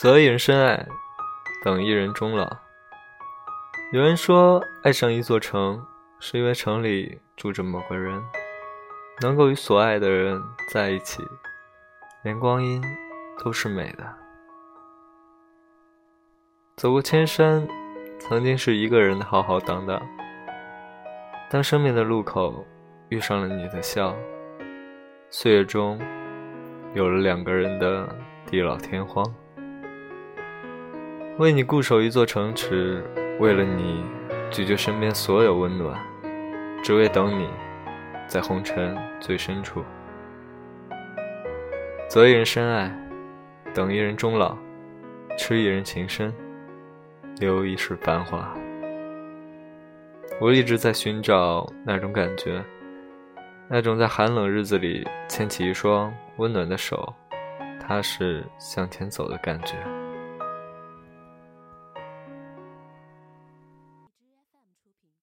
择一人深爱，等一人终老。有人说，爱上一座城，是因为城里住着某个人，能够与所爱的人在一起，连光阴都是美的。走过千山，曾经是一个人的浩浩荡荡。当生命的路口遇上了你的笑，岁月中有了两个人的地老天荒。为你固守一座城池，为了你拒绝身边所有温暖，只为等你，在红尘最深处。择一人深爱，等一人终老，痴一人情深，留一世繁华。我一直在寻找那种感觉，那种在寒冷日子里牵起一双温暖的手，踏实向前走的感觉。